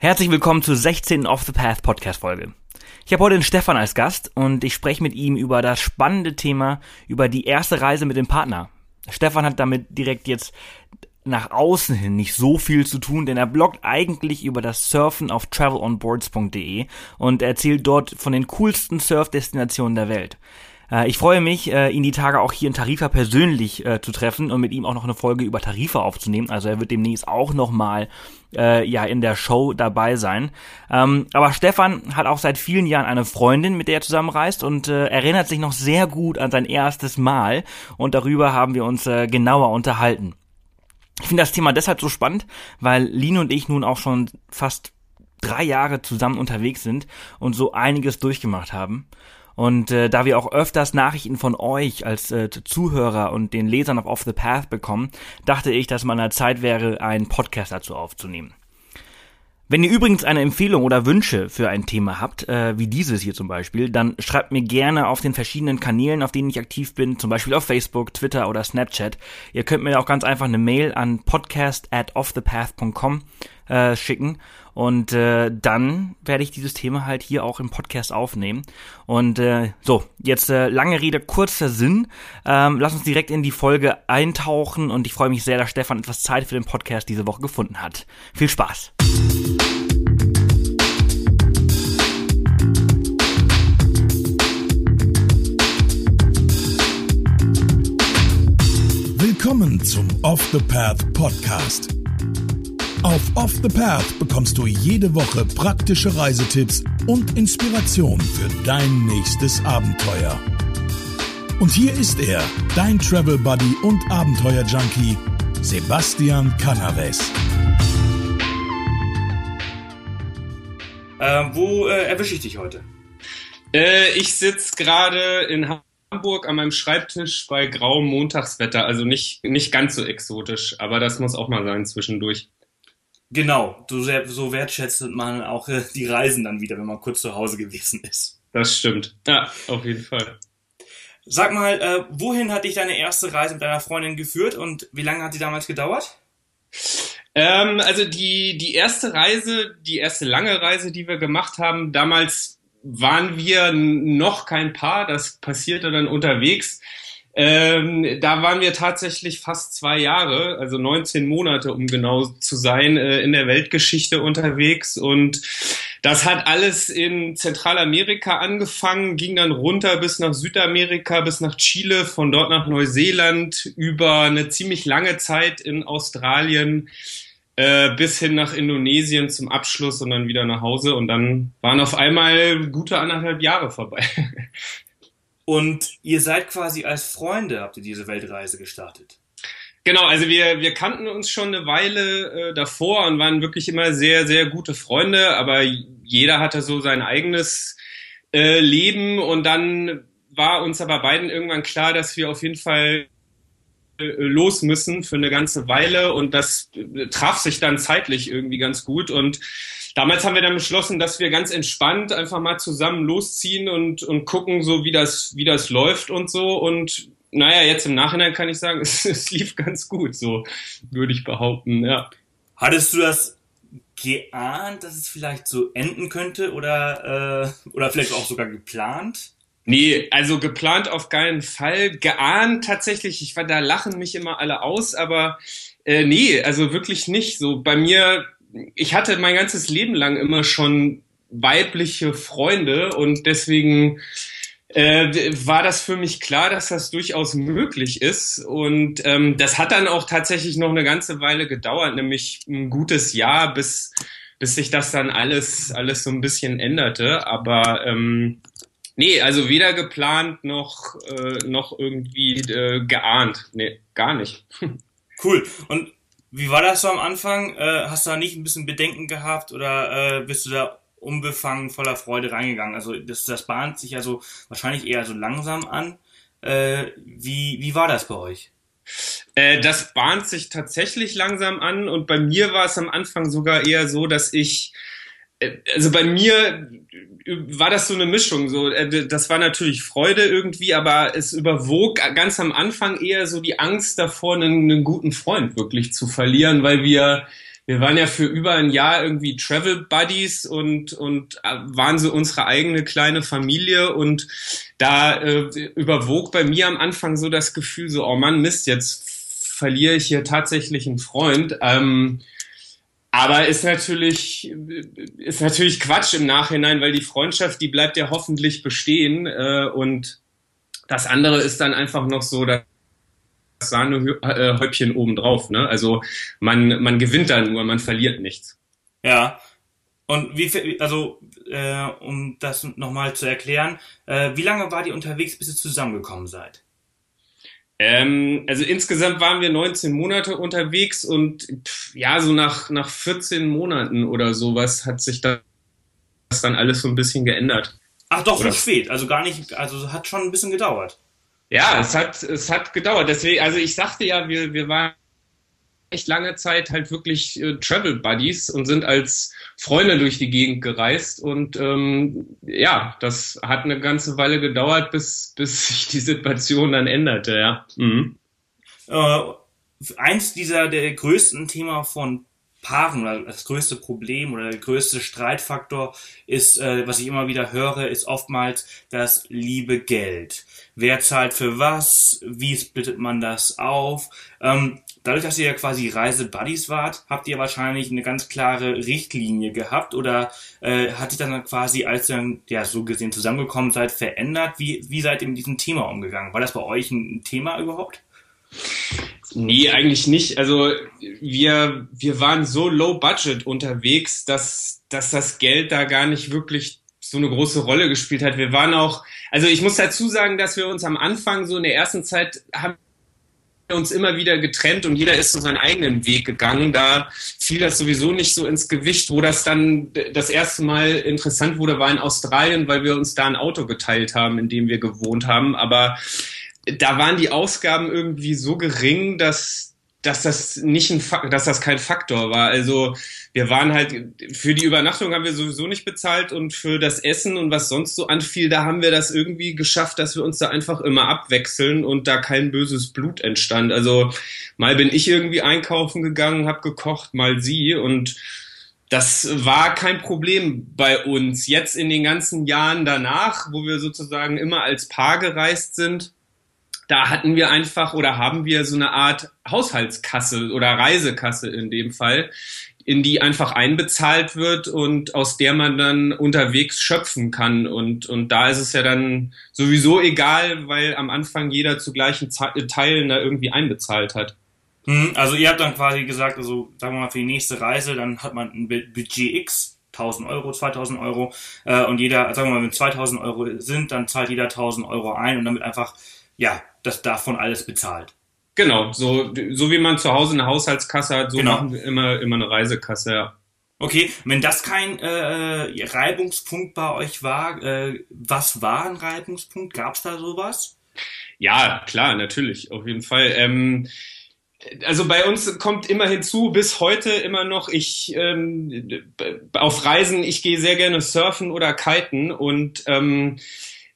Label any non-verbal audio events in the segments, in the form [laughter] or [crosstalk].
Herzlich willkommen zur 16. Off the Path Podcast Folge. Ich habe heute den Stefan als Gast und ich spreche mit ihm über das spannende Thema, über die erste Reise mit dem Partner. Stefan hat damit direkt jetzt nach außen hin nicht so viel zu tun, denn er bloggt eigentlich über das Surfen auf travelonboards.de und erzählt dort von den coolsten Surfdestinationen der Welt. Äh, ich freue mich, äh, ihn die Tage auch hier in Tarifa persönlich äh, zu treffen und mit ihm auch noch eine Folge über Tarifa aufzunehmen. Also er wird demnächst auch nochmal äh, ja in der Show dabei sein. Ähm, aber Stefan hat auch seit vielen Jahren eine Freundin, mit der er zusammenreist und äh, erinnert sich noch sehr gut an sein erstes Mal und darüber haben wir uns äh, genauer unterhalten. Ich finde das Thema deshalb so spannend, weil Lino und ich nun auch schon fast drei Jahre zusammen unterwegs sind und so einiges durchgemacht haben. Und äh, da wir auch öfters Nachrichten von euch als äh, Zuhörer und den Lesern auf Off the Path bekommen, dachte ich, dass man an der Zeit wäre, einen Podcast dazu aufzunehmen. Wenn ihr übrigens eine Empfehlung oder Wünsche für ein Thema habt, äh, wie dieses hier zum Beispiel, dann schreibt mir gerne auf den verschiedenen Kanälen, auf denen ich aktiv bin, zum Beispiel auf Facebook, Twitter oder Snapchat. Ihr könnt mir auch ganz einfach eine Mail an podcast at offthepath.com äh, schicken und äh, dann werde ich dieses Thema halt hier auch im Podcast aufnehmen. Und äh, so, jetzt äh, lange Rede, kurzer Sinn. Ähm, lass uns direkt in die Folge eintauchen und ich freue mich sehr, dass Stefan etwas Zeit für den Podcast diese Woche gefunden hat. Viel Spaß! Willkommen zum Off the Path Podcast auf Off the Path bekommst du jede Woche praktische Reisetipps und Inspiration für dein nächstes Abenteuer. Und hier ist er, dein Travel Buddy und Abenteuer Junkie, Sebastian Canaves. Äh, wo äh, erwische ich dich heute? Äh, ich sitze gerade in Hamburg an meinem Schreibtisch bei grauem Montagswetter, also nicht, nicht ganz so exotisch, aber das muss auch mal sein zwischendurch. Genau, so, so wertschätzt man auch äh, die Reisen dann wieder, wenn man kurz zu Hause gewesen ist. Das stimmt. Ja, auf jeden Fall. Sag mal, äh, wohin hat dich deine erste Reise mit deiner Freundin geführt und wie lange hat die damals gedauert? Ähm, also die, die erste Reise, die erste lange Reise, die wir gemacht haben, damals waren wir noch kein Paar, das passierte dann unterwegs. Ähm, da waren wir tatsächlich fast zwei Jahre, also 19 Monate, um genau zu sein, äh, in der Weltgeschichte unterwegs. Und das hat alles in Zentralamerika angefangen, ging dann runter bis nach Südamerika, bis nach Chile, von dort nach Neuseeland, über eine ziemlich lange Zeit in Australien äh, bis hin nach Indonesien zum Abschluss und dann wieder nach Hause. Und dann waren auf einmal gute anderthalb Jahre vorbei. [laughs] Und ihr seid quasi als Freunde, habt ihr diese Weltreise gestartet. Genau, also wir, wir kannten uns schon eine Weile äh, davor und waren wirklich immer sehr, sehr gute Freunde, aber jeder hatte so sein eigenes äh, Leben und dann war uns aber beiden irgendwann klar, dass wir auf jeden Fall äh, los müssen für eine ganze Weile und das äh, traf sich dann zeitlich irgendwie ganz gut und damals haben wir dann beschlossen, dass wir ganz entspannt einfach mal zusammen losziehen und, und gucken, so wie das, wie das läuft und so. Und naja, jetzt im Nachhinein kann ich sagen, [laughs] es, es lief ganz gut, so würde ich behaupten, ja. Hattest du das geahnt, dass es vielleicht so enden könnte oder, äh, oder vielleicht auch sogar geplant? Nee, also geplant auf keinen Fall. Geahnt tatsächlich, ich war da lachen mich immer alle aus, aber äh, nee, also wirklich nicht. So bei mir ich hatte mein ganzes Leben lang immer schon weibliche Freunde und deswegen äh, war das für mich klar, dass das durchaus möglich ist. Und ähm, das hat dann auch tatsächlich noch eine ganze Weile gedauert, nämlich ein gutes Jahr, bis, bis sich das dann alles, alles so ein bisschen änderte. Aber ähm, nee, also weder geplant noch, äh, noch irgendwie äh, geahnt. Nee, gar nicht. [laughs] Cool. Und wie war das so am Anfang? Äh, hast du da nicht ein bisschen Bedenken gehabt oder äh, bist du da unbefangen, voller Freude reingegangen? Also das, das bahnt sich ja so wahrscheinlich eher so langsam an. Äh, wie, wie war das bei euch? Äh, das bahnt sich tatsächlich langsam an und bei mir war es am Anfang sogar eher so, dass ich also bei mir war das so eine Mischung. So, äh, das war natürlich Freude irgendwie, aber es überwog ganz am Anfang eher so die Angst davor, einen, einen guten Freund wirklich zu verlieren, weil wir wir waren ja für über ein Jahr irgendwie Travel Buddies und, und äh, waren so unsere eigene kleine Familie und da äh, überwog bei mir am Anfang so das Gefühl so, oh Mann, Mist, jetzt verliere ich hier tatsächlich einen Freund. Ähm, aber ist natürlich, ist natürlich Quatsch im Nachhinein, weil die Freundschaft, die bleibt ja hoffentlich bestehen. Äh, und das andere ist dann einfach noch so, dass Sahnehäubchen obendrauf. Ne? Also man, man gewinnt da nur, man verliert nichts. Ja. Und wie also äh, um das nochmal zu erklären, äh, wie lange war die unterwegs, bis ihr zusammengekommen seid? Ähm, also insgesamt waren wir 19 Monate unterwegs und pff, ja, so nach, nach 14 Monaten oder sowas hat sich das dann alles so ein bisschen geändert. Ach doch, so spät, also gar nicht, also hat schon ein bisschen gedauert. Ja, es hat, es hat gedauert. Deswegen, also ich sagte ja, wir, wir waren echt lange Zeit halt wirklich äh, Travel Buddies und sind als Freunde durch die Gegend gereist. Und ähm, ja, das hat eine ganze Weile gedauert, bis, bis [laughs] sich die Situation dann änderte, ja. Mhm. Äh, eins dieser der größten Thema von Paaren oder das größte Problem oder der größte Streitfaktor ist, äh, was ich immer wieder höre, ist oftmals das liebe Geld. Wer zahlt für was? Wie splittet man das auf? Ähm, dadurch, dass ihr ja quasi Reisebuddies wart, habt ihr wahrscheinlich eine ganz klare Richtlinie gehabt oder äh, hat sich dann quasi, als ihr dann ja so gesehen zusammengekommen seid, verändert? Wie, wie seid ihr mit diesem Thema umgegangen? War das bei euch ein Thema überhaupt? Nee, eigentlich nicht. Also wir, wir waren so low budget unterwegs, dass, dass das Geld da gar nicht wirklich so eine große Rolle gespielt hat. Wir waren auch, also ich muss dazu sagen, dass wir uns am Anfang so in der ersten Zeit haben uns immer wieder getrennt und jeder ist so seinen eigenen Weg gegangen. Da fiel das sowieso nicht so ins Gewicht. Wo das dann das erste Mal interessant wurde, war in Australien, weil wir uns da ein Auto geteilt haben, in dem wir gewohnt haben. Aber da waren die Ausgaben irgendwie so gering, dass, dass das nicht ein Fak dass das kein Faktor war. Also wir waren halt für die Übernachtung haben wir sowieso nicht bezahlt und für das Essen und was sonst so anfiel, da haben wir das irgendwie geschafft, dass wir uns da einfach immer abwechseln und da kein böses Blut entstand. Also mal bin ich irgendwie einkaufen gegangen, habe gekocht, mal sie und das war kein Problem bei uns. Jetzt in den ganzen Jahren danach, wo wir sozusagen immer als Paar gereist sind, da hatten wir einfach oder haben wir so eine Art Haushaltskasse oder Reisekasse in dem Fall, in die einfach einbezahlt wird und aus der man dann unterwegs schöpfen kann. Und, und da ist es ja dann sowieso egal, weil am Anfang jeder zu gleichen Teilen da irgendwie einbezahlt hat. Hm, also ihr habt dann quasi gesagt, also sagen wir mal für die nächste Reise, dann hat man ein Budget X, 1000 Euro, 2000 Euro äh, und jeder, sagen wir mal, wenn 2000 Euro sind, dann zahlt jeder 1000 Euro ein und damit einfach, ja, das davon alles bezahlt. Genau, so, so wie man zu Hause eine Haushaltskasse hat, so genau. machen wir immer, immer eine Reisekasse, ja. Okay, wenn das kein äh, Reibungspunkt bei euch war, äh, was war ein Reibungspunkt? Gab es da sowas? Ja, klar, natürlich, auf jeden Fall. Ähm, also bei uns kommt immer hinzu, bis heute immer noch, ich ähm, auf Reisen, ich gehe sehr gerne surfen oder kiten und ähm,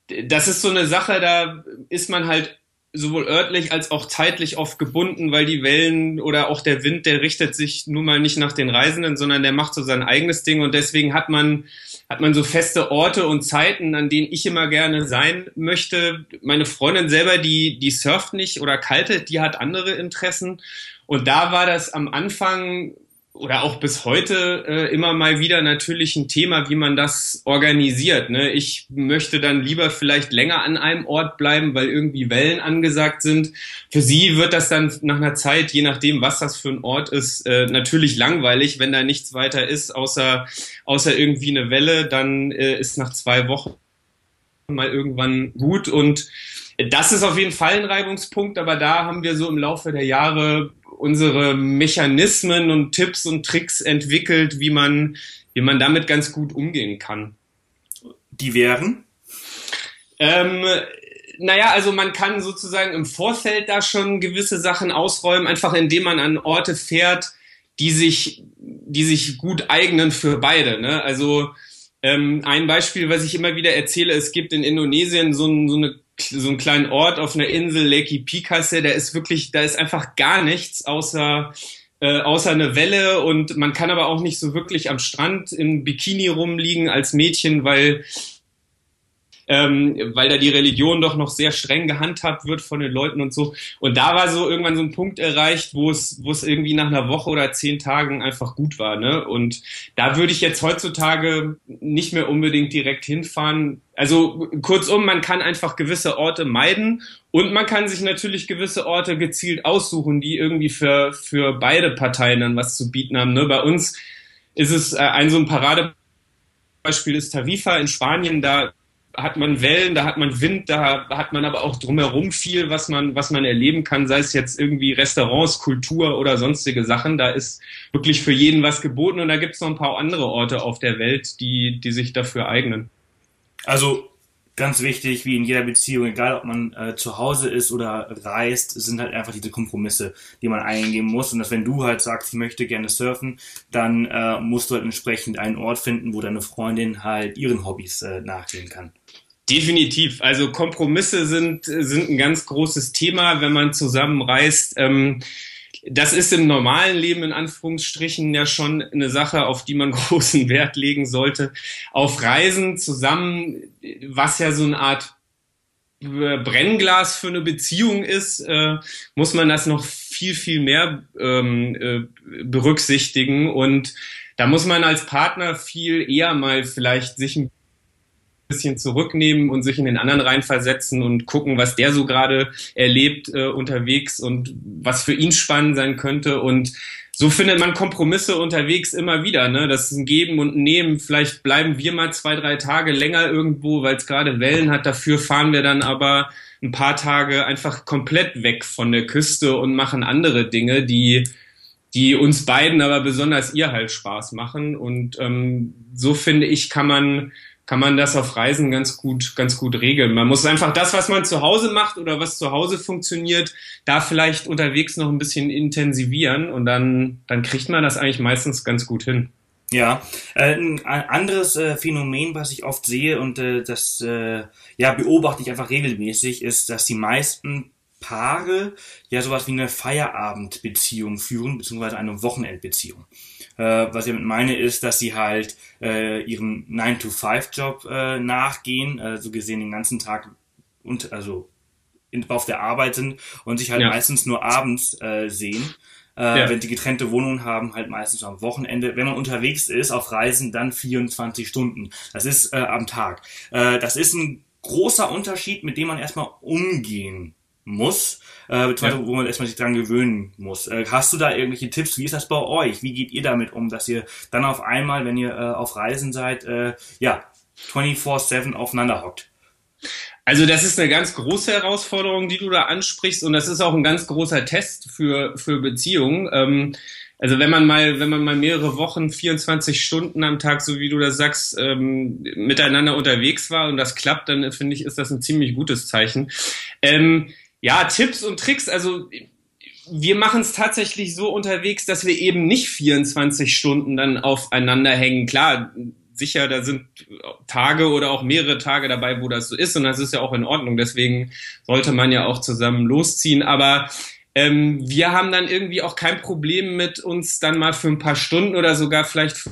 das ist so eine Sache, da ist man halt sowohl örtlich als auch zeitlich oft gebunden, weil die Wellen oder auch der Wind, der richtet sich nun mal nicht nach den Reisenden, sondern der macht so sein eigenes Ding und deswegen hat man hat man so feste Orte und Zeiten, an denen ich immer gerne sein möchte. Meine Freundin selber, die die surft nicht oder kaltet, die hat andere Interessen und da war das am Anfang oder auch bis heute äh, immer mal wieder natürlich ein Thema, wie man das organisiert. Ne? Ich möchte dann lieber vielleicht länger an einem Ort bleiben, weil irgendwie Wellen angesagt sind. Für sie wird das dann nach einer Zeit, je nachdem, was das für ein Ort ist, äh, natürlich langweilig, wenn da nichts weiter ist, außer, außer irgendwie eine Welle, dann äh, ist nach zwei Wochen mal irgendwann gut und das ist auf jeden Fall ein Reibungspunkt, aber da haben wir so im Laufe der Jahre unsere Mechanismen und Tipps und Tricks entwickelt, wie man, wie man damit ganz gut umgehen kann. Die wären? Ähm, naja, also man kann sozusagen im Vorfeld da schon gewisse Sachen ausräumen, einfach indem man an Orte fährt, die sich, die sich gut eignen für beide. Ne? Also ähm, ein Beispiel, was ich immer wieder erzähle, es gibt in Indonesien so, ein, so eine so einen kleinen Ort auf einer Insel, Lake Picasse, da ist wirklich, da ist einfach gar nichts außer äh, außer eine Welle und man kann aber auch nicht so wirklich am Strand im Bikini rumliegen als Mädchen, weil ähm, weil da die Religion doch noch sehr streng gehandhabt wird von den Leuten und so. Und da war so irgendwann so ein Punkt erreicht, wo es, wo es irgendwie nach einer Woche oder zehn Tagen einfach gut war. Ne? Und da würde ich jetzt heutzutage nicht mehr unbedingt direkt hinfahren. Also kurzum, man kann einfach gewisse Orte meiden und man kann sich natürlich gewisse Orte gezielt aussuchen, die irgendwie für, für beide Parteien dann was zu bieten haben. Ne? Bei uns ist es äh, ein so ein Paradebeispiel ist Tarifa in Spanien, da hat man Wellen, da hat man Wind, da hat man aber auch drumherum viel, was man, was man erleben kann, sei es jetzt irgendwie Restaurants, Kultur oder sonstige Sachen. Da ist wirklich für jeden was geboten und da gibt es noch ein paar andere Orte auf der Welt, die, die sich dafür eignen. Also ganz wichtig, wie in jeder Beziehung, egal ob man äh, zu Hause ist oder reist, sind halt einfach diese Kompromisse, die man eingehen muss. Und dass wenn du halt sagst, ich möchte gerne surfen, dann äh, musst du halt entsprechend einen Ort finden, wo deine Freundin halt ihren Hobbys äh, nachgehen kann. Definitiv. Also Kompromisse sind, sind ein ganz großes Thema, wenn man zusammenreist. Ähm, das ist im normalen Leben in Anführungsstrichen ja schon eine Sache, auf die man [laughs] großen Wert legen sollte. Auf Reisen zusammen, was ja so eine Art Brennglas für eine Beziehung ist, äh, muss man das noch viel, viel mehr ähm, äh, berücksichtigen. Und da muss man als Partner viel eher mal vielleicht sich ein bisschen zurücknehmen und sich in den anderen reinversetzen und gucken, was der so gerade erlebt äh, unterwegs und was für ihn spannend sein könnte. Und so findet man Kompromisse unterwegs immer wieder. Ne? Das ist ein Geben und ein Nehmen. Vielleicht bleiben wir mal zwei, drei Tage länger irgendwo, weil es gerade Wellen hat. Dafür fahren wir dann aber ein paar Tage einfach komplett weg von der Küste und machen andere Dinge, die die uns beiden, aber besonders ihr halt Spaß machen. Und ähm, so finde ich, kann man kann man das auf Reisen ganz gut, ganz gut regeln. Man muss einfach das, was man zu Hause macht oder was zu Hause funktioniert, da vielleicht unterwegs noch ein bisschen intensivieren und dann, dann kriegt man das eigentlich meistens ganz gut hin. Ja, äh, ein anderes äh, Phänomen, was ich oft sehe und äh, das ja beobachte ich einfach regelmäßig, ist, dass die meisten Paare ja sowas wie eine Feierabendbeziehung führen, beziehungsweise eine Wochenendbeziehung. Äh, was ich damit meine, ist, dass sie halt äh, ihren 9-to-5-Job äh, nachgehen, äh, so gesehen den ganzen Tag und also in, auf der Arbeit sind und sich halt ja. meistens nur abends äh, sehen. Äh, ja. Wenn die getrennte Wohnungen haben, halt meistens am Wochenende. Wenn man unterwegs ist auf Reisen, dann 24 Stunden. Das ist äh, am Tag. Äh, das ist ein großer Unterschied, mit dem man erstmal umgehen muss, äh, beziehungsweise ja. wo man erstmal sich dran gewöhnen muss. Äh, hast du da irgendwelche Tipps? Wie ist das bei euch? Wie geht ihr damit um, dass ihr dann auf einmal, wenn ihr äh, auf Reisen seid, äh, ja, 24-7 aufeinander hockt? Also das ist eine ganz große Herausforderung, die du da ansprichst und das ist auch ein ganz großer Test für, für Beziehungen. Ähm, also wenn man mal, wenn man mal mehrere Wochen, 24 Stunden am Tag, so wie du das sagst, ähm, miteinander unterwegs war und das klappt, dann finde ich, ist das ein ziemlich gutes Zeichen. Ähm, ja, Tipps und Tricks, also wir machen es tatsächlich so unterwegs, dass wir eben nicht 24 Stunden dann aufeinander hängen. Klar, sicher, da sind Tage oder auch mehrere Tage dabei, wo das so ist und das ist ja auch in Ordnung. Deswegen sollte man ja auch zusammen losziehen. Aber ähm, wir haben dann irgendwie auch kein Problem mit uns dann mal für ein paar Stunden oder sogar vielleicht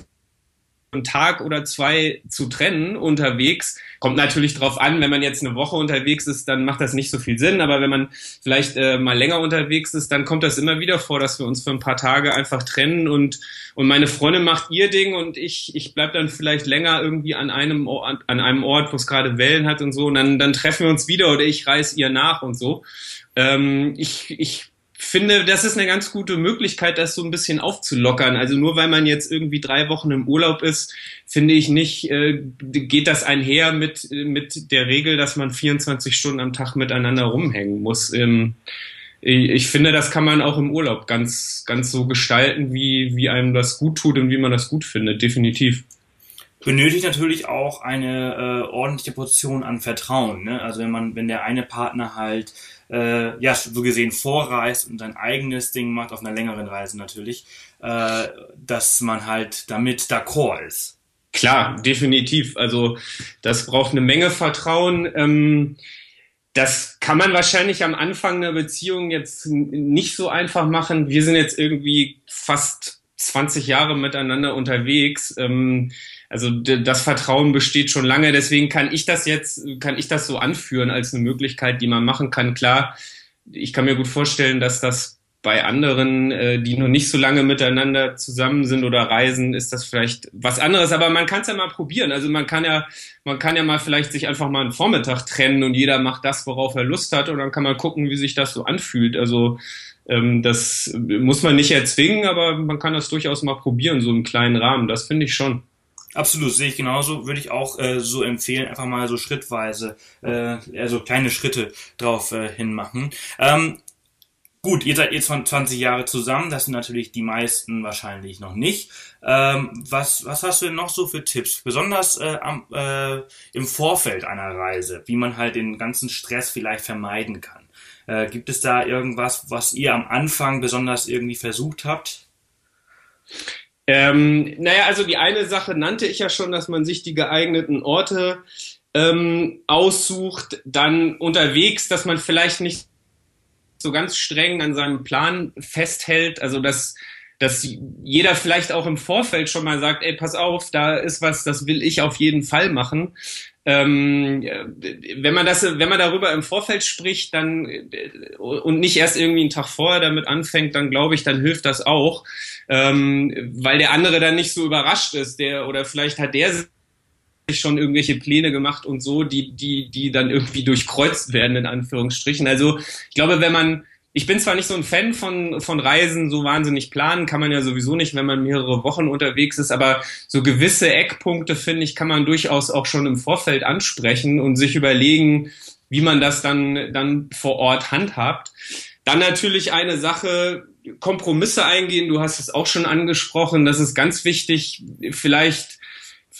einen Tag oder zwei zu trennen unterwegs. Kommt natürlich drauf an, wenn man jetzt eine Woche unterwegs ist, dann macht das nicht so viel Sinn. Aber wenn man vielleicht äh, mal länger unterwegs ist, dann kommt das immer wieder vor, dass wir uns für ein paar Tage einfach trennen und, und meine Freundin macht ihr Ding und ich, ich bleib dann vielleicht länger irgendwie an einem, Ort, an einem Ort, wo es gerade Wellen hat und so. Und dann, dann treffen wir uns wieder oder ich reiß ihr nach und so. Ähm, ich, ich finde, das ist eine ganz gute Möglichkeit, das so ein bisschen aufzulockern. Also nur weil man jetzt irgendwie drei Wochen im Urlaub ist, finde ich nicht, äh, geht das einher mit, mit der Regel, dass man 24 Stunden am Tag miteinander rumhängen muss. Ähm, ich finde, das kann man auch im Urlaub ganz, ganz so gestalten, wie, wie einem das gut tut und wie man das gut findet, definitiv benötigt natürlich auch eine äh, ordentliche Portion an Vertrauen. Ne? Also wenn man, wenn der eine Partner halt äh, ja so gesehen vorreist und sein eigenes Ding macht auf einer längeren Reise natürlich, äh, dass man halt damit d'accord ist. Klar, definitiv. Also das braucht eine Menge Vertrauen. Ähm, das kann man wahrscheinlich am Anfang einer Beziehung jetzt nicht so einfach machen. Wir sind jetzt irgendwie fast 20 Jahre miteinander unterwegs. Ähm, also das Vertrauen besteht schon lange. Deswegen kann ich das jetzt, kann ich das so anführen als eine Möglichkeit, die man machen kann. Klar, ich kann mir gut vorstellen, dass das bei anderen, äh, die noch nicht so lange miteinander zusammen sind oder reisen, ist das vielleicht was anderes. Aber man kann es ja mal probieren. Also man kann ja, man kann ja mal vielleicht sich einfach mal einen Vormittag trennen und jeder macht das, worauf er Lust hat und dann kann man gucken, wie sich das so anfühlt. Also ähm, das muss man nicht erzwingen, aber man kann das durchaus mal probieren, so im kleinen Rahmen. Das finde ich schon. Absolut, sehe ich genauso. Würde ich auch äh, so empfehlen, einfach mal so schrittweise, äh, also kleine Schritte drauf äh, hinmachen. Ähm, Gut, ihr seid jetzt von 20 Jahre zusammen, das sind natürlich die meisten wahrscheinlich noch nicht. Ähm, was, was hast du denn noch so für Tipps, besonders äh, am, äh, im Vorfeld einer Reise, wie man halt den ganzen Stress vielleicht vermeiden kann? Äh, gibt es da irgendwas, was ihr am Anfang besonders irgendwie versucht habt? Ähm, naja, also die eine Sache nannte ich ja schon, dass man sich die geeigneten Orte ähm, aussucht, dann unterwegs, dass man vielleicht nicht so ganz streng an seinem Plan festhält, also dass dass jeder vielleicht auch im Vorfeld schon mal sagt, ey, pass auf, da ist was, das will ich auf jeden Fall machen. Ähm, wenn man das, wenn man darüber im Vorfeld spricht, dann und nicht erst irgendwie einen Tag vorher damit anfängt, dann glaube ich, dann hilft das auch, ähm, weil der andere dann nicht so überrascht ist, der oder vielleicht hat der schon irgendwelche Pläne gemacht und so, die, die, die dann irgendwie durchkreuzt werden, in Anführungsstrichen. Also ich glaube, wenn man, ich bin zwar nicht so ein Fan von, von Reisen, so wahnsinnig planen, kann man ja sowieso nicht, wenn man mehrere Wochen unterwegs ist, aber so gewisse Eckpunkte, finde ich, kann man durchaus auch schon im Vorfeld ansprechen und sich überlegen, wie man das dann, dann vor Ort handhabt. Dann natürlich eine Sache, Kompromisse eingehen, du hast es auch schon angesprochen, das ist ganz wichtig, vielleicht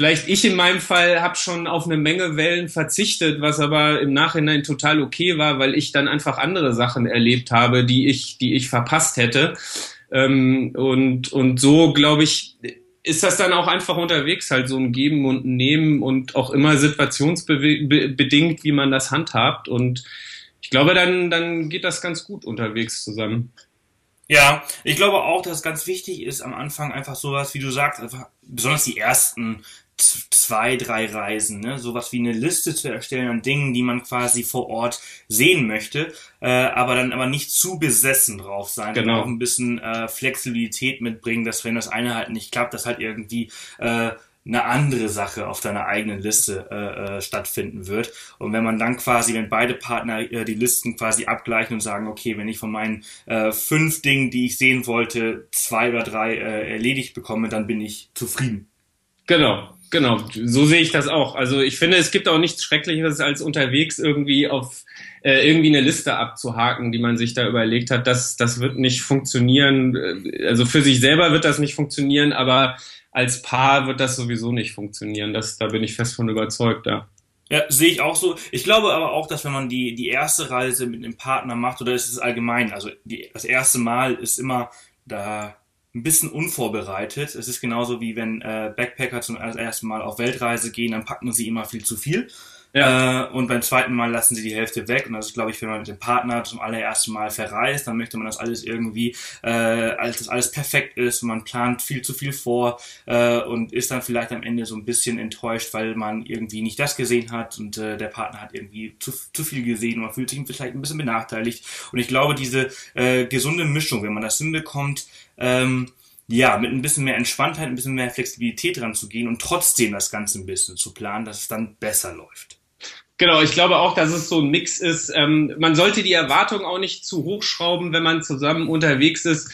vielleicht ich in meinem Fall habe schon auf eine Menge Wellen verzichtet, was aber im Nachhinein total okay war, weil ich dann einfach andere Sachen erlebt habe, die ich, die ich verpasst hätte. Ähm, und, und so, glaube ich, ist das dann auch einfach unterwegs halt so ein Geben und Nehmen und auch immer situationsbedingt, wie man das handhabt. Und ich glaube, dann, dann geht das ganz gut unterwegs zusammen. Ja, ich glaube auch, dass ganz wichtig ist, am Anfang einfach sowas, wie du sagst, einfach besonders die ersten zwei, drei Reisen, ne? sowas wie eine Liste zu erstellen an Dingen, die man quasi vor Ort sehen möchte, äh, aber dann aber nicht zu besessen drauf sein, genau. und auch ein bisschen äh, Flexibilität mitbringen, dass wenn das eine halt nicht klappt, dass halt irgendwie äh, eine andere Sache auf deiner eigenen Liste äh, äh, stattfinden wird. Und wenn man dann quasi, wenn beide Partner äh, die Listen quasi abgleichen und sagen, okay, wenn ich von meinen äh, fünf Dingen, die ich sehen wollte, zwei oder drei äh, erledigt bekomme, dann bin ich zufrieden. Genau, genau. So sehe ich das auch. Also ich finde, es gibt auch nichts Schrecklicheres, als unterwegs irgendwie auf äh, irgendwie eine Liste abzuhaken, die man sich da überlegt hat. Das, das wird nicht funktionieren. Also für sich selber wird das nicht funktionieren, aber als Paar wird das sowieso nicht funktionieren. Das, da bin ich fest von überzeugt, ja. Ja, sehe ich auch so. Ich glaube aber auch, dass wenn man die, die erste Reise mit einem Partner macht, oder ist es allgemein, also die, das erste Mal ist immer da ein bisschen unvorbereitet. Es ist genauso wie wenn äh, Backpacker zum ersten Mal auf Weltreise gehen, dann packen sie immer viel zu viel. Ja. Äh, und beim zweiten Mal lassen sie die Hälfte weg. Und das ist, glaube ich, wenn man mit dem Partner zum allerersten Mal verreist, dann möchte man das alles irgendwie, äh, als das alles perfekt ist. Und man plant viel zu viel vor äh, und ist dann vielleicht am Ende so ein bisschen enttäuscht, weil man irgendwie nicht das gesehen hat und äh, der Partner hat irgendwie zu, zu viel gesehen und man fühlt sich vielleicht ein bisschen benachteiligt. Und ich glaube, diese äh, gesunde Mischung, wenn man das hinbekommt, ähm, ja, mit ein bisschen mehr Entspanntheit, ein bisschen mehr Flexibilität dran zu gehen und trotzdem das Ganze ein bisschen zu planen, dass es dann besser läuft. Genau, ich glaube auch, dass es so ein Mix ist. Ähm, man sollte die Erwartung auch nicht zu hochschrauben, wenn man zusammen unterwegs ist.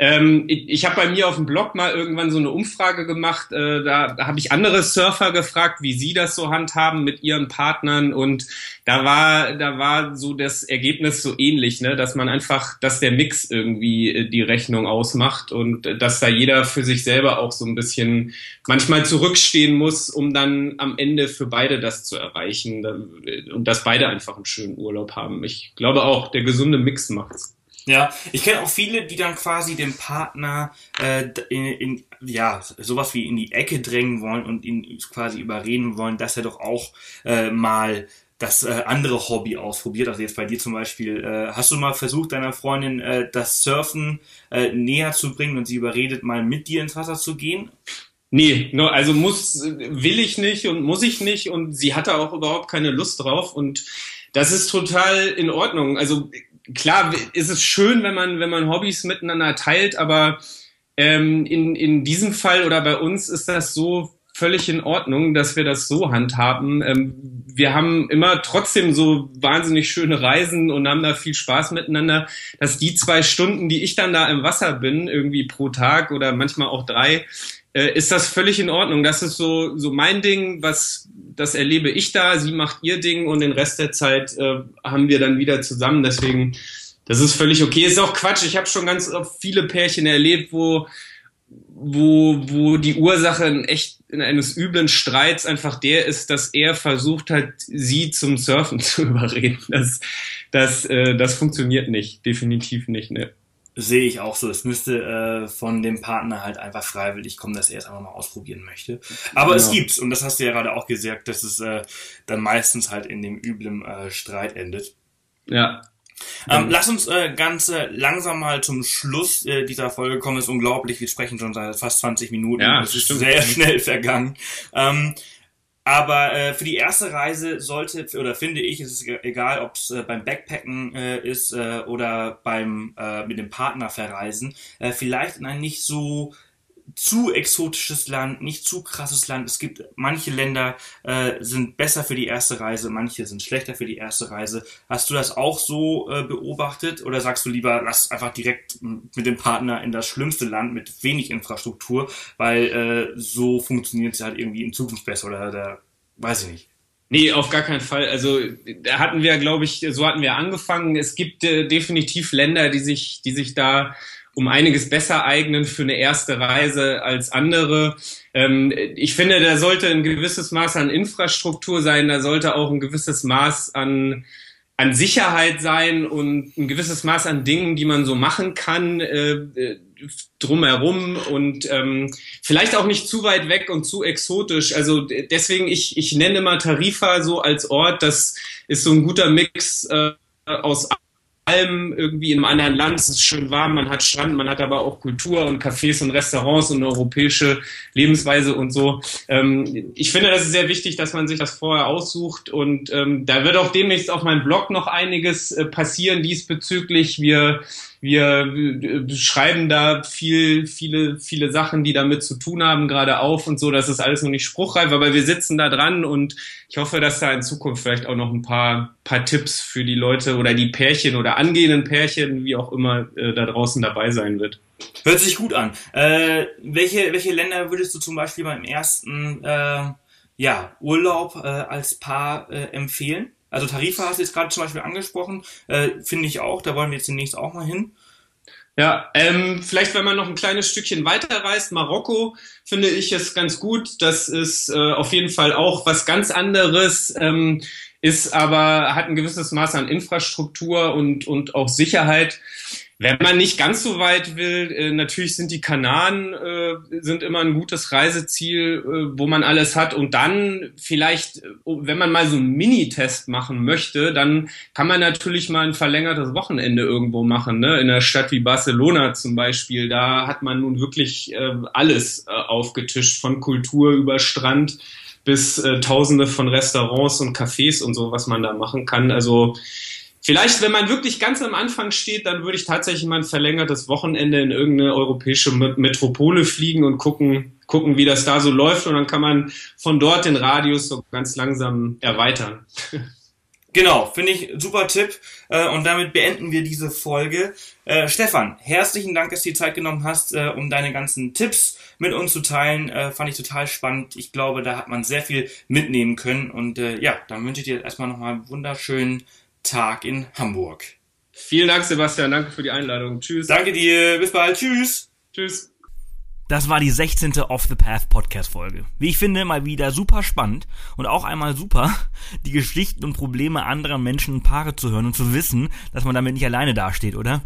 Ähm, ich ich habe bei mir auf dem Blog mal irgendwann so eine Umfrage gemacht. Äh, da da habe ich andere Surfer gefragt, wie sie das so handhaben mit ihren Partnern. Und da war, da war so das Ergebnis so ähnlich, ne? dass man einfach, dass der Mix irgendwie äh, die Rechnung ausmacht und äh, dass da jeder für sich selber auch so ein bisschen manchmal zurückstehen muss, um dann am Ende für beide das zu erreichen äh, und dass beide einfach einen schönen Urlaub haben. Ich glaube auch, der gesunde Mix macht's. Ja, ich kenne auch viele, die dann quasi den Partner äh, in, in, ja, sowas wie in die Ecke drängen wollen und ihn quasi überreden wollen, dass er doch auch äh, mal das äh, andere Hobby ausprobiert? Also jetzt bei dir zum Beispiel, äh, hast du mal versucht, deiner Freundin äh, das Surfen äh, näher zu bringen und sie überredet, mal mit dir ins Wasser zu gehen? Nee, no, also muss, will ich nicht und muss ich nicht und sie hatte auch überhaupt keine Lust drauf und das ist total in Ordnung. Also klar ist es schön, wenn man, wenn man Hobbys miteinander teilt, aber ähm, in, in diesem Fall oder bei uns ist das so völlig in Ordnung, dass wir das so handhaben. Ähm, wir haben immer trotzdem so wahnsinnig schöne Reisen und haben da viel Spaß miteinander, dass die zwei Stunden, die ich dann da im Wasser bin, irgendwie pro Tag oder manchmal auch drei, äh, ist das völlig in Ordnung. Das ist so, so mein Ding, was, das erlebe ich da, sie macht ihr Ding und den Rest der Zeit äh, haben wir dann wieder zusammen. Deswegen, das ist völlig okay. Ist auch Quatsch. Ich habe schon ganz viele Pärchen erlebt, wo, wo, wo die Ursache in echt in eines üblen Streits einfach der ist, dass er versucht hat, sie zum Surfen [laughs] zu überreden. Das, das, äh, das funktioniert nicht, definitiv nicht. Ne? Sehe ich auch so. Es müsste äh, von dem Partner halt einfach freiwillig kommen, dass er es einfach mal ausprobieren möchte. Aber genau. es gibt's, und das hast du ja gerade auch gesagt, dass es äh, dann meistens halt in dem üblen äh, Streit endet. Ja. Ähm, lass uns äh, ganz äh, langsam mal zum Schluss äh, dieser Folge kommen. Es ist unglaublich, wir sprechen schon seit fast 20 Minuten. Ja, es ist stimmt. sehr [laughs] schnell vergangen. Ähm, aber äh, für die erste Reise sollte, oder finde ich, ist es egal, ob es äh, beim Backpacken äh, ist äh, oder beim äh, mit dem Partner verreisen, äh, vielleicht in ein nicht so zu exotisches Land, nicht zu krasses Land. Es gibt manche Länder äh, sind besser für die erste Reise, manche sind schlechter für die erste Reise. Hast du das auch so äh, beobachtet oder sagst du lieber, lass einfach direkt mit dem Partner in das schlimmste Land mit wenig Infrastruktur, weil äh, so funktioniert es halt irgendwie in Zukunft besser oder da weiß ich nicht. Nee, auf gar keinen Fall. Also da hatten wir, glaube ich, so hatten wir angefangen. Es gibt äh, definitiv Länder, die sich, die sich da um einiges besser eignen für eine erste Reise als andere. Ähm, ich finde, da sollte ein gewisses Maß an Infrastruktur sein, da sollte auch ein gewisses Maß an an Sicherheit sein und ein gewisses Maß an Dingen, die man so machen kann äh, drumherum und ähm, vielleicht auch nicht zu weit weg und zu exotisch. Also deswegen ich ich nenne mal Tarifa so als Ort. Das ist so ein guter Mix äh, aus allem irgendwie in einem anderen Land. Es ist schön warm, man hat Strand, man hat aber auch Kultur und Cafés und Restaurants und eine europäische Lebensweise und so. Ähm, ich finde, das ist sehr wichtig, dass man sich das vorher aussucht und ähm, da wird auch demnächst auf meinem Blog noch einiges äh, passieren diesbezüglich. Wir wir äh, schreiben da viel, viele, viele Sachen, die damit zu tun haben, gerade auf und so. Das ist alles noch nicht spruchreif, aber wir sitzen da dran und ich hoffe, dass da in Zukunft vielleicht auch noch ein paar, paar Tipps für die Leute oder die Pärchen oder angehenden Pärchen, wie auch immer, äh, da draußen dabei sein wird. Hört sich gut an. Äh, welche, welche Länder würdest du zum Beispiel beim ersten äh, ja, Urlaub äh, als Paar äh, empfehlen? Also Tarifa hast du jetzt gerade zum Beispiel angesprochen, äh, finde ich auch, da wollen wir jetzt demnächst auch mal hin. Ja, ähm, vielleicht wenn man noch ein kleines Stückchen weiter reist, Marokko finde ich es ganz gut. Das ist äh, auf jeden Fall auch was ganz anderes, ähm, ist aber hat ein gewisses Maß an Infrastruktur und und auch Sicherheit. Wenn man nicht ganz so weit will, äh, natürlich sind die Kanaren äh, sind immer ein gutes Reiseziel, äh, wo man alles hat. Und dann vielleicht, wenn man mal so einen Mini-Test machen möchte, dann kann man natürlich mal ein verlängertes Wochenende irgendwo machen. Ne? In einer Stadt wie Barcelona zum Beispiel, da hat man nun wirklich alles aufgetischt, von Kultur über Strand bis Tausende von Restaurants und Cafés und so, was man da machen kann. Also Vielleicht, wenn man wirklich ganz am Anfang steht, dann würde ich tatsächlich mal ein verlängertes Wochenende in irgendeine europäische Metropole fliegen und gucken, gucken, wie das da so läuft. Und dann kann man von dort den Radius so ganz langsam erweitern. [laughs] Genau, finde ich super Tipp. Äh, und damit beenden wir diese Folge. Äh, Stefan, herzlichen Dank, dass du die Zeit genommen hast, äh, um deine ganzen Tipps mit uns zu teilen. Fand ich total spannend. Ich glaube, da hat man sehr viel mitnehmen können. Und ja, dann wünsche ich dir erstmal nochmal einen wunderschönen Tag in Hamburg. Vielen Dank, Sebastian. Danke für die Einladung. Tschüss. Danke dir. Bis bald. Tschüss. Tschüss. Das war die 16. Off the Path Podcast Folge. Wie ich finde, mal wieder super spannend und auch einmal super, die Geschichten und Probleme anderer Menschen und Paare zu hören und zu wissen, dass man damit nicht alleine dasteht, oder?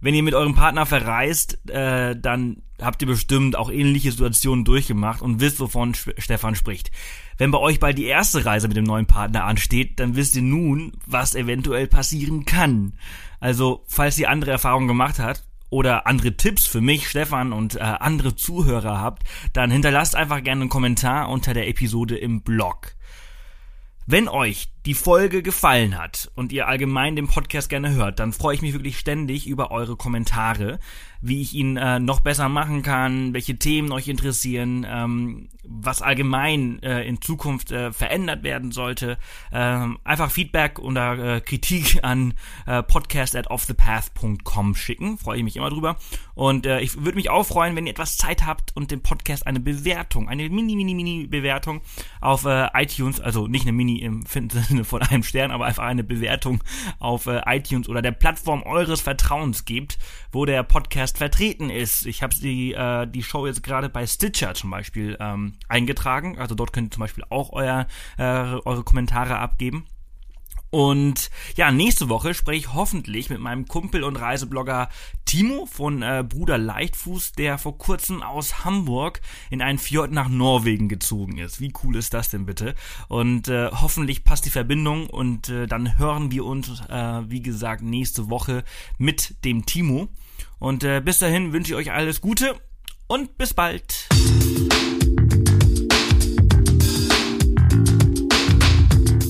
Wenn ihr mit eurem Partner verreist, äh, dann habt ihr bestimmt auch ähnliche Situationen durchgemacht und wisst, wovon Stefan spricht. Wenn bei euch bald die erste Reise mit dem neuen Partner ansteht, dann wisst ihr nun, was eventuell passieren kann. Also, falls ihr andere Erfahrungen gemacht habt, oder andere Tipps für mich, Stefan und äh, andere Zuhörer habt, dann hinterlasst einfach gerne einen Kommentar unter der Episode im Blog. Wenn euch die Folge gefallen hat und ihr allgemein den Podcast gerne hört, dann freue ich mich wirklich ständig über eure Kommentare, wie ich ihn äh, noch besser machen kann, welche Themen euch interessieren, ähm, was allgemein äh, in Zukunft äh, verändert werden sollte. Ähm, einfach Feedback oder äh, Kritik an äh, podcast at offthepath.com schicken, freue ich mich immer drüber. Und äh, ich würde mich auch freuen, wenn ihr etwas Zeit habt und dem Podcast eine Bewertung, eine mini, mini, mini Bewertung auf äh, iTunes, also nicht eine Mini im Sinne von einem Stern, aber einfach eine Bewertung auf äh, iTunes oder der Plattform eures Vertrauens gibt, wo der Podcast vertreten ist. Ich habe die, äh, die Show jetzt gerade bei Stitcher zum Beispiel ähm, eingetragen. Also dort könnt ihr zum Beispiel auch euer, äh, eure Kommentare abgeben. Und ja, nächste Woche spreche ich hoffentlich mit meinem Kumpel und Reiseblogger Timo von äh, Bruder Leichtfuß, der vor kurzem aus Hamburg in einen Fjord nach Norwegen gezogen ist. Wie cool ist das denn bitte? Und äh, hoffentlich passt die Verbindung und äh, dann hören wir uns, äh, wie gesagt, nächste Woche mit dem Timo. Und äh, bis dahin wünsche ich euch alles Gute und bis bald.